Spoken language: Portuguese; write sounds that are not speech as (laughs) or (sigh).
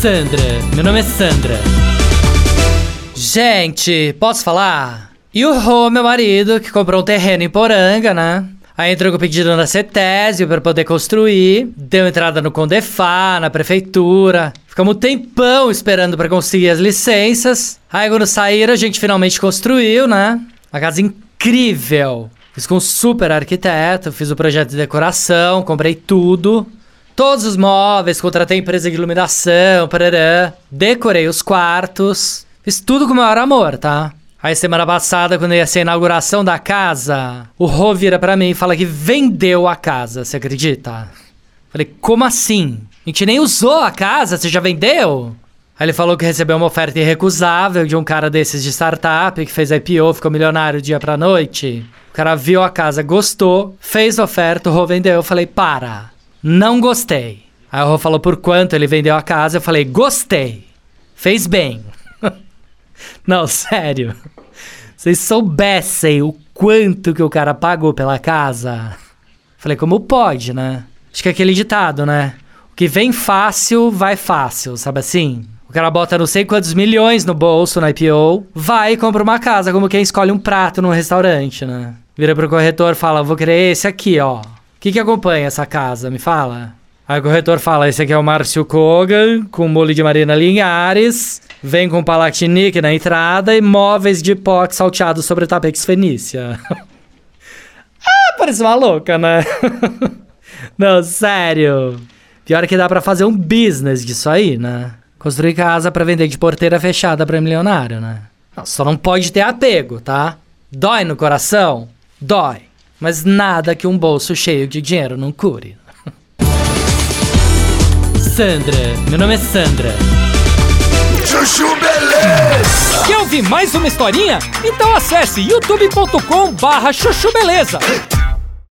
Sandra, meu nome é Sandra. Gente, posso falar? E o Rô, meu marido, que comprou um terreno em Poranga, né? Aí entrou com o pedido na CETESB para poder construir, deu entrada no Condefá, na prefeitura. Ficamos um tempão esperando para conseguir as licenças. Aí quando saíram, a gente finalmente construiu, né? Uma casa incrível. Fiz com um super arquiteto, fiz o projeto de decoração, comprei tudo. Todos os móveis, contratei empresa de iluminação, parará. Decorei os quartos. Fiz tudo com o maior amor, tá? Aí semana passada, quando ia ser a inauguração da casa, o Rô vira pra mim e fala que vendeu a casa, você acredita? Falei, como assim? A gente nem usou a casa, você já vendeu? Aí ele falou que recebeu uma oferta irrecusável de um cara desses de startup que fez IPO, ficou milionário dia pra noite. O cara viu a casa, gostou, fez oferta, o Rô vendeu. Eu falei, para, não gostei. Aí o Rô falou por quanto ele vendeu a casa, eu falei, gostei, fez bem. (laughs) Não, sério. Vocês soubessem o quanto que o cara pagou pela casa. Falei, como pode, né? Acho que é aquele ditado, né? O que vem fácil, vai fácil, sabe assim? O cara bota não sei quantos milhões no bolso na IPO, vai e compra uma casa, como quem escolhe um prato num restaurante, né? Vira pro corretor fala, vou querer esse aqui, ó. O que que acompanha essa casa? Me fala. Aí o corretor fala, esse aqui é o Márcio Kogan, com molho de Marina Linhares, vem com palatinique na entrada e móveis de pox salteados sobre tapex fenícia. (laughs) ah, parece uma louca, né? (laughs) Não, sério. Pior que dá pra fazer um business disso aí, né? Construir casa pra vender de porteira fechada pra milionário, né? Não, só não pode ter apego, tá? Dói no coração? Dói. Mas nada que um bolso cheio de dinheiro não cure. (laughs) Sandra, meu nome é Sandra. Chuchu Beleza! Quer ouvir mais uma historinha? Então acesse youtube.com barra chuchu beleza.